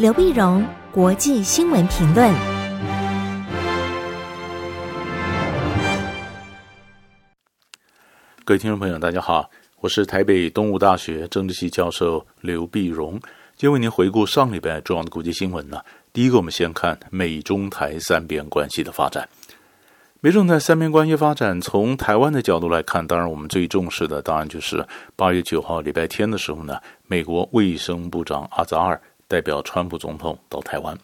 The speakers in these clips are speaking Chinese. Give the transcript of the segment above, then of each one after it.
刘碧荣，国际新闻评论。各位听众朋友，大家好，我是台北东吴大学政治系教授刘碧荣，今天为您回顾上礼拜重要的国际新闻呢。第一个，我们先看美中台三边关系的发展。美中台三边关系发展，从台湾的角度来看，当然我们最重视的，当然就是八月九号礼拜天的时候呢，美国卫生部长阿扎尔。代表川普总统到台湾，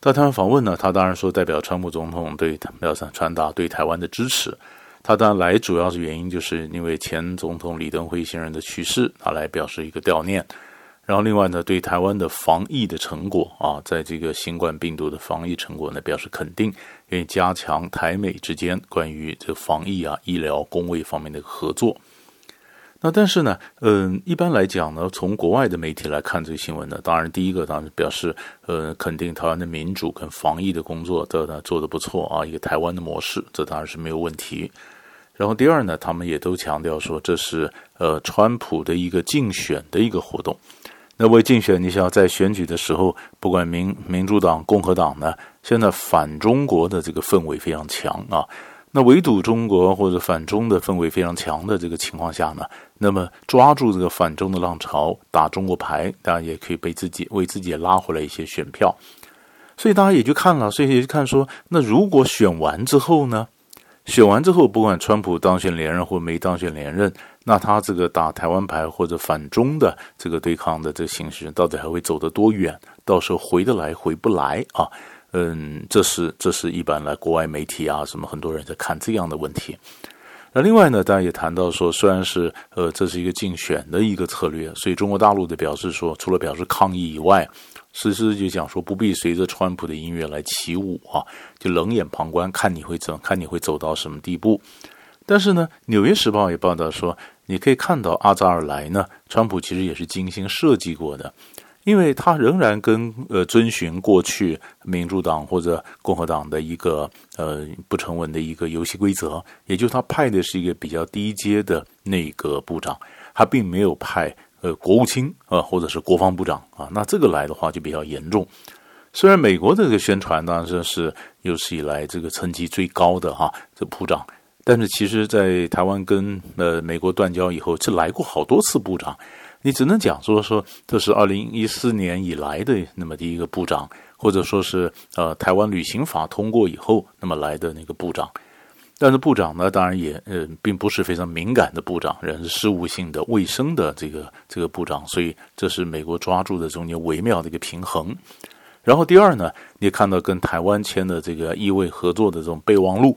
到台湾访问呢，他当然说代表川普总统对要传达对台湾的支持。他当然来主要是原因，就是因为前总统李登辉先生的去世，他来表示一个悼念。然后另外呢，对台湾的防疫的成果啊，在这个新冠病毒的防疫成果呢，表示肯定，愿意加强台美之间关于这防疫啊、医疗、公卫方面的合作。那但是呢，嗯，一般来讲呢，从国外的媒体来看这个新闻呢，当然第一个当然表示，呃，肯定台湾的民主跟防疫的工作都呢做得不错啊，一个台湾的模式，这当然是没有问题。然后第二呢，他们也都强调说，这是呃川普的一个竞选的一个活动。那为竞选，你想要在选举的时候，不管民民主党、共和党呢，现在反中国的这个氛围非常强啊。那围堵中国或者反中的氛围非常强的这个情况下呢，那么抓住这个反中的浪潮，打中国牌，当然也可以被自己为自己拉回来一些选票。所以大家也就看了，所以也就看说，那如果选完之后呢，选完之后不管川普当选连任或没当选连任，那他这个打台湾牌或者反中的这个对抗的这个形势，到底还会走得多远？到时候回得来回不来啊？嗯，这是这是一般来国外媒体啊，什么很多人在看这样的问题。那另外呢，大家也谈到说，虽然是呃这是一个竞选的一个策略，所以中国大陆的表示说，除了表示抗议以外，实质就讲说不必随着川普的音乐来起舞啊，就冷眼旁观，看你会怎，看你会走到什么地步。但是呢，《纽约时报》也报道说，你可以看到阿扎尔来呢，川普其实也是精心设计过的。因为他仍然跟呃遵循过去民主党或者共和党的一个呃不成文的一个游戏规则，也就是他派的是一个比较低阶的内阁部长，他并没有派呃国务卿啊、或者是国防部长啊，那这个来的话就比较严重。虽然美国这个宣传当然是有史以来这个层级最高的哈、这部长，但是其实在台湾跟呃美国断交以后，是来过好多次部长。你只能讲说说，这是二零一四年以来的那么第一个部长，或者说是呃台湾旅行法通过以后那么来的那个部长。但是部长呢，当然也呃并不是非常敏感的部长，人事务性的、卫生的这个这个部长，所以这是美国抓住的中间微妙的一个平衡。然后第二呢，你看到跟台湾签的这个医卫合作的这种备忘录，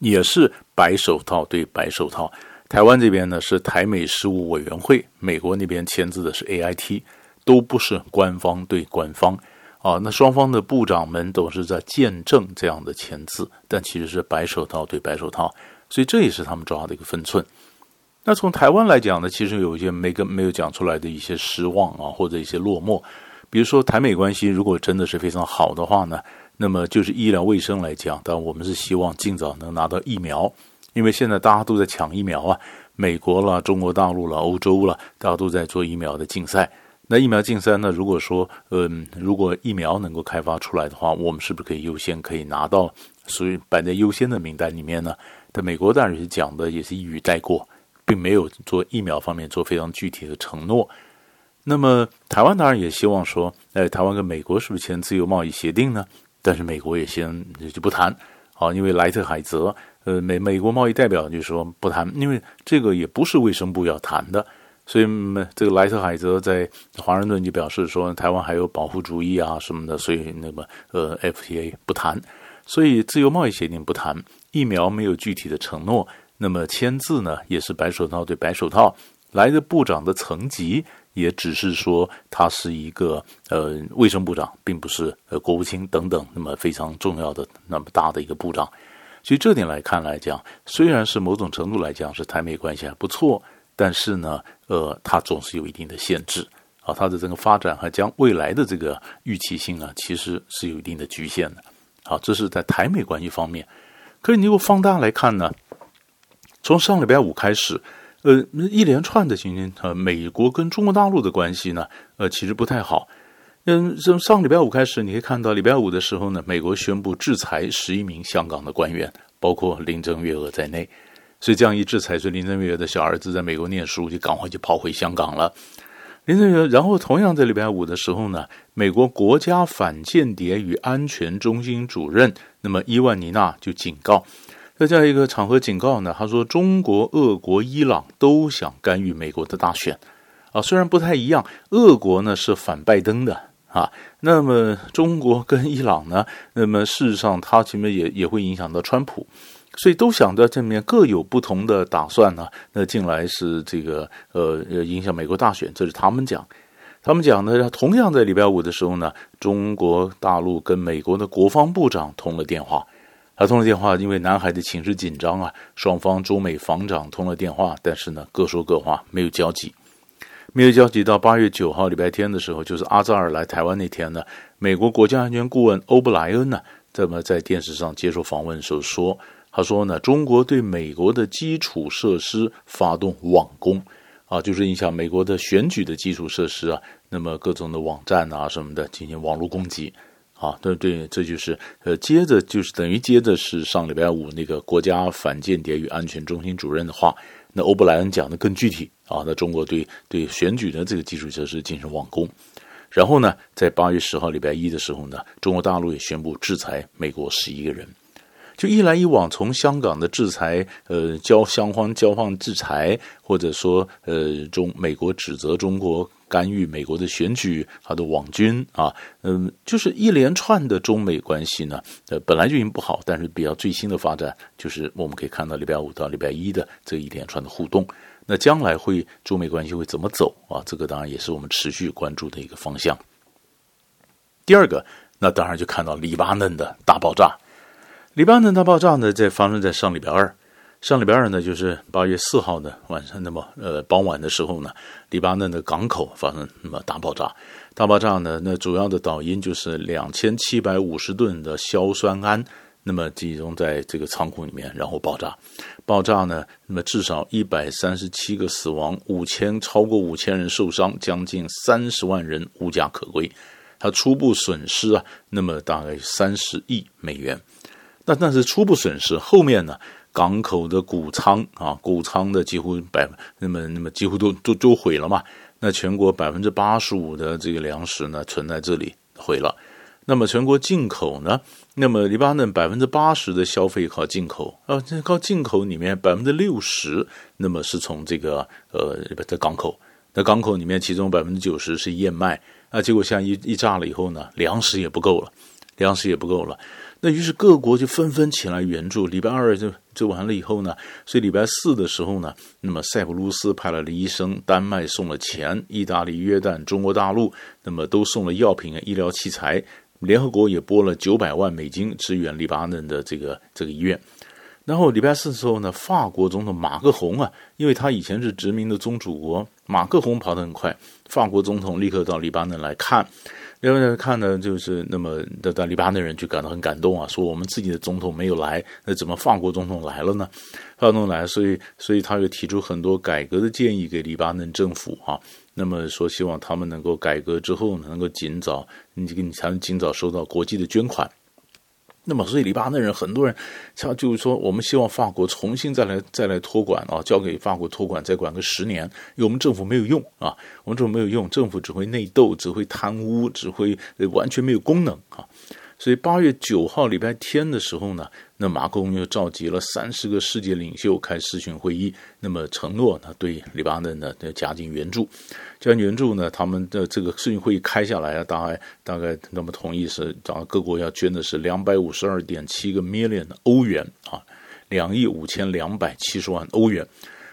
也是白手套对白手套。台湾这边呢是台美事务委员会，美国那边签字的是 AIT，都不是官方对官方啊。那双方的部长们都是在见证这样的签字，但其实是白手套对白手套，所以这也是他们抓的一个分寸。那从台湾来讲呢，其实有一些没跟没有讲出来的一些失望啊，或者一些落寞。比如说台美关系如果真的是非常好的话呢，那么就是医疗卫生来讲，当然我们是希望尽早能拿到疫苗。因为现在大家都在抢疫苗啊，美国啦、中国大陆啦、欧洲啦，大家都在做疫苗的竞赛。那疫苗竞赛呢，如果说，嗯，如果疫苗能够开发出来的话，我们是不是可以优先可以拿到，所以摆在优先的名单里面呢？但美国当然是讲的也是一语带过，并没有做疫苗方面做非常具体的承诺。那么台湾当然也希望说，哎，台湾跟美国是不是签自由贸易协定呢？但是美国也先就不谈，啊，因为莱特海泽。呃，美美国贸易代表就说不谈，因为这个也不是卫生部要谈的，所以这个莱特海泽在华盛顿就表示说，台湾还有保护主义啊什么的，所以那么呃，FTA 不谈，所以自由贸易协定不谈，疫苗没有具体的承诺，那么签字呢也是白手套对白手套，来的部长的层级也只是说他是一个呃卫生部长，并不是呃国务卿等等那么非常重要的那么大的一个部长。所以这点来看来讲，虽然是某种程度来讲是台美关系还不错，但是呢，呃，它总是有一定的限制啊，它的这个发展和将未来的这个预期性啊，其实是有一定的局限的。好，这是在台美关系方面。可是你如果放大来看呢，从上礼拜五开始，呃，一连串的情，呃，美国跟中国大陆的关系呢，呃，其实不太好。嗯，从上礼拜五开始，你可以看到礼拜五的时候呢，美国宣布制裁十一名香港的官员，包括林郑月娥在内。所以这样一制裁，所以林郑月娥的小儿子在美国念书，就赶快就跑回香港了。林郑月娥，然后同样在礼拜五的时候呢，美国国家反间谍与安全中心主任那么伊万尼娜就警告，在这样一个场合警告呢，他说中国、俄国、伊朗都想干预美国的大选啊，虽然不太一样，俄国呢是反拜登的。啊，那么中国跟伊朗呢？那么事实上，它前面也也会影响到川普，所以都想到这面各有不同的打算呢。那近来是这个呃影响美国大选，这是他们讲。他们讲呢，同样在礼拜五的时候呢，中国大陆跟美国的国防部长通了电话。他通了电话，因为南海的情势紧张啊，双方中美防长通了电话，但是呢，各说各话，没有交集。没有交集到八月九号礼拜天的时候，就是阿扎尔来台湾那天呢，美国国家安全顾问欧布莱恩呢，这么在电视上接受访问的时候说，他说呢，中国对美国的基础设施发动网攻，啊，就是影响美国的选举的基础设施啊，那么各种的网站啊什么的进行网络攻击，啊，对对，这就是呃，接着就是等于接着是上礼拜五那个国家反间谍与安全中心主任的话。那欧布莱恩讲的更具体啊，那中国对对选举的这个基础设施进行网攻，然后呢，在八月十号礼拜一的时候呢，中国大陆也宣布制裁美国十一个人，就一来一往，从香港的制裁，呃，交相关交换制裁，或者说呃，中美国指责中国。干预美国的选举，他的网军啊，嗯，就是一连串的中美关系呢，呃，本来就已经不好，但是比较最新的发展，就是我们可以看到礼拜五到礼拜一的这一连串的互动。那将来会中美关系会怎么走啊？这个当然也是我们持续关注的一个方向。第二个，那当然就看到黎巴嫩的大爆炸。黎巴嫩大爆炸呢，在发生在上礼拜二。上礼拜二呢，就是八月四号的晚上，那么呃傍晚的时候呢，黎巴嫩的港口发生那么大爆炸。大爆炸呢，那主要的导因就是两千七百五十吨的硝酸铵，那么集中在这个仓库里面，然后爆炸。爆炸呢，那么至少一百三十七个死亡，五千超过五千人受伤，将近三十万人无家可归。它初步损失啊，那么大概三十亿美元。那那是初步损失，后面呢？港口的谷仓啊，谷仓的几乎百那么那么几乎都都都毁了嘛。那全国百分之八十五的这个粮食呢，存在这里毁了。那么全国进口呢？那么黎巴嫩百分之八十的消费靠进口啊，这靠进口里面百分之六十，那么是从这个呃在港口。那港口里面其中百分之九十是燕麦。啊结果像一一炸了以后呢，粮食也不够了，粮食也不够了。那于是各国就纷纷前来援助。礼拜二就就完了以后呢，所以礼拜四的时候呢，那么塞浦路斯派来了医生，丹麦送了钱，意大利、约旦、中国大陆那么都送了药品、医疗器材，联合国也拨了九百万美金支援黎巴嫩的这个这个医院。然后礼拜四的时候呢，法国总统马克宏啊，因为他以前是殖民的宗主国，马克宏跑得很快，法国总统立刻到黎巴嫩来看。另外看呢，就是那么的，的黎巴嫩人就感到很感动啊，说我们自己的总统没有来，那怎么法国总统来了呢？法国总统来，所以所以他又提出很多改革的建议给黎巴嫩政府啊，那么说希望他们能够改革之后呢，能够尽早，你这个你才能尽早收到国际的捐款。那么，所以黎巴嫩人很多人，他就是说，我们希望法国重新再来再来托管啊，交给法国托管，再管个十年，因为我们政府没有用啊，我们政府没有用，政府只会内斗，只会贪污，只会完全没有功能啊。所以八月九号礼拜天的时候呢，那马克龙又召集了三十个世界领袖开视讯会议，那么承诺呢对黎巴嫩呢的加紧援助，加紧援助呢，他们的这个视讯会议开下来啊，大概大概那么同意是找各国要捐的是两百五十二点七个 million 欧元啊，两亿五千两百七十万欧元，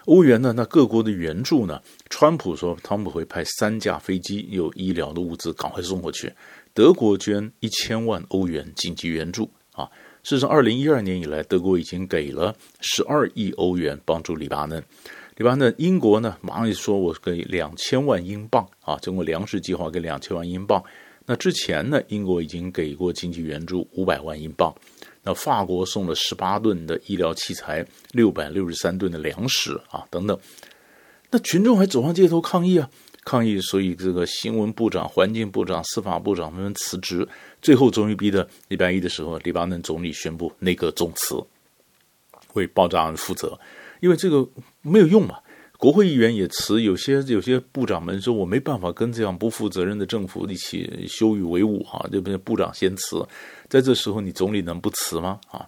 欧元呢，那各国的援助呢，川普说他们会派三架飞机有医疗的物资赶快送过去。德国捐一千万欧元紧急援助啊！事实上，二零一二年以来，德国已经给了十二亿欧元帮助黎巴嫩。黎巴嫩，英国呢，马上就说我给两千万英镑啊，经过粮食计划给两千万英镑。那之前呢，英国已经给过经济援助五百万英镑。那法国送了十八吨的医疗器材，六百六十三吨的粮食啊，等等。那群众还走上街头抗议啊！抗议，所以这个新闻部长、环境部长、司法部长纷纷辞职，最后终于逼得礼拜一的时候，黎巴嫩总理宣布内阁总辞，为爆炸案负责，因为这个没有用嘛。国会议员也辞，有些有些部长们说：“我没办法跟这样不负责任的政府一起羞与为伍哈，这边？部长先辞，在这时候你总理能不辞吗？啊？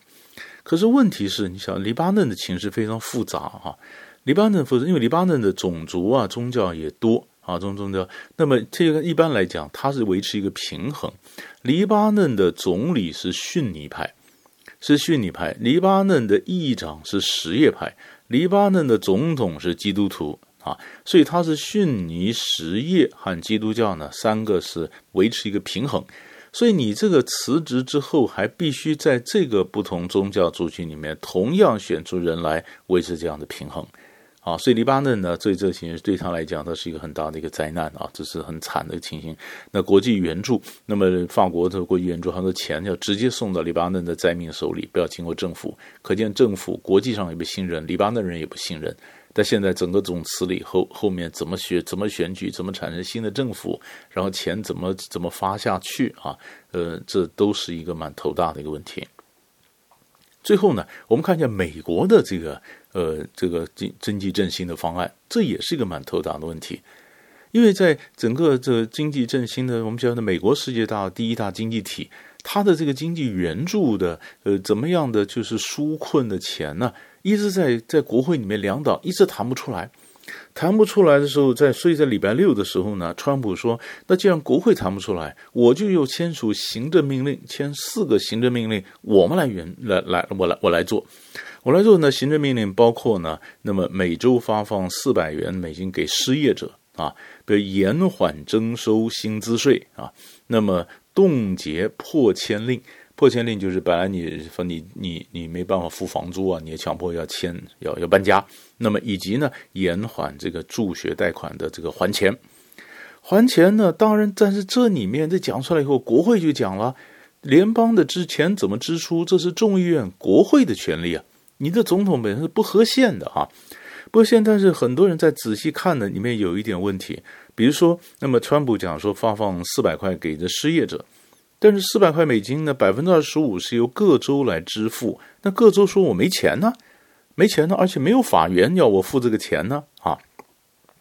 可是问题是，你想黎巴嫩的情势非常复杂哈，黎巴嫩复杂，因为黎巴嫩的种族啊、宗教也多啊，宗宗教。那么这个一般来讲，它是维持一个平衡。黎巴嫩的总理是逊尼派，是逊尼派；黎巴嫩的议长是什叶派。黎巴嫩的总统是基督徒啊，所以他是逊尼、什叶和基督教呢，三个是维持一个平衡。所以你这个辞职之后，还必须在这个不同宗教族群里面，同样选出人来维持这样的平衡。啊，所以黎巴嫩呢，对这情形对他来讲，它是一个很大的一个灾难啊，这是很惨的情形。那国际援助，那么法国的国际援助，很多钱要直接送到黎巴嫩的灾民手里，不要经过政府。可见政府国际上也不信任，黎巴嫩人也不信任。但现在整个总辞了以后，后面怎么选，怎么选举，怎么产生新的政府，然后钱怎么怎么发下去啊？呃，这都是一个蛮头大的一个问题。最后呢，我们看一下美国的这个。呃，这个经经济振兴的方案，这也是一个蛮头大的问题，因为在整个这经济振兴的，我们讲的美国世界大第一大经济体，它的这个经济援助的，呃，怎么样的就是纾困的钱呢？一直在在国会里面两党一直谈不出来，谈不出来的时候，在所以在礼拜六的时候呢，川普说，那既然国会谈不出来，我就又签署行政命令，签四个行政命令，我们来援来来，我来我来做。我来做呢，行政命令包括呢，那么每周发放四百元美金给失业者啊，比如延缓征收薪资税啊，那么冻结破迁令，破迁令就是本来你说你你你没办法付房租啊，你也强迫要签要要搬家，那么以及呢延缓这个助学贷款的这个还钱，还钱呢，当然，但是这里面这讲出来以后，国会就讲了，联邦的支钱怎么支出，这是众议院国会的权利啊。你的总统本身是不合宪的啊，不合宪。但是很多人在仔细看呢，里面有一点问题。比如说，那么川普讲说发放四百块给这失业者，但是四百块美金呢，百分之二十五是由各州来支付。那各州说我没钱呢，没钱呢，而且没有法源要我付这个钱呢啊。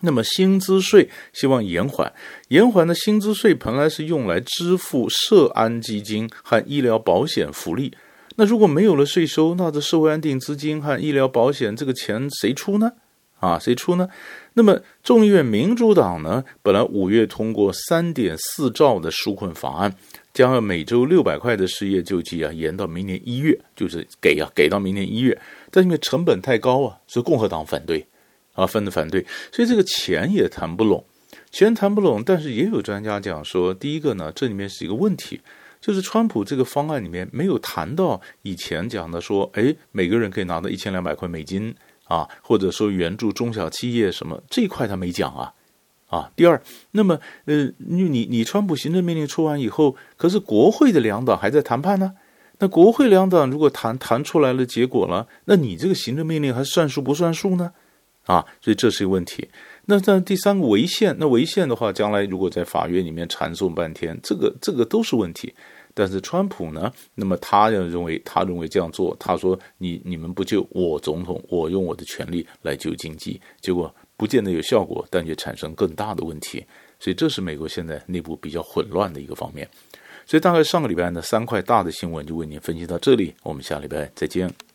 那么薪资税希望延缓，延缓的薪资税本来是用来支付社安基金和医疗保险福利。那如果没有了税收，那这社会安定资金和医疗保险这个钱谁出呢？啊，谁出呢？那么众议院民主党呢，本来五月通过三点四兆的纾困法案，将每周六百块的失业救济啊延到明年一月，就是给啊给到明年一月，但因为成本太高啊，所以共和党反对啊，分的反对，所以这个钱也谈不拢，钱谈不拢。但是也有专家讲说，第一个呢，这里面是一个问题。就是川普这个方案里面没有谈到以前讲的说，哎，每个人可以拿到一千两百块美金啊，或者说援助中小企业什么这一块他没讲啊，啊。第二，那么呃，你你你川普行政命令出完以后，可是国会的两党还在谈判呢。那国会两党如果谈谈出来了结果了，那你这个行政命令还算数不算数呢？啊，所以这是一个问题。那在第三个违宪，那违宪的话，将来如果在法院里面缠讼半天，这个这个都是问题。但是川普呢，那么他要认为，他认为这样做，他说你你们不救我总统，我用我的权力来救经济，结果不见得有效果，但却产生更大的问题。所以这是美国现在内部比较混乱的一个方面。所以大概上个礼拜呢，三块大的新闻就为您分析到这里，我们下礼拜再见。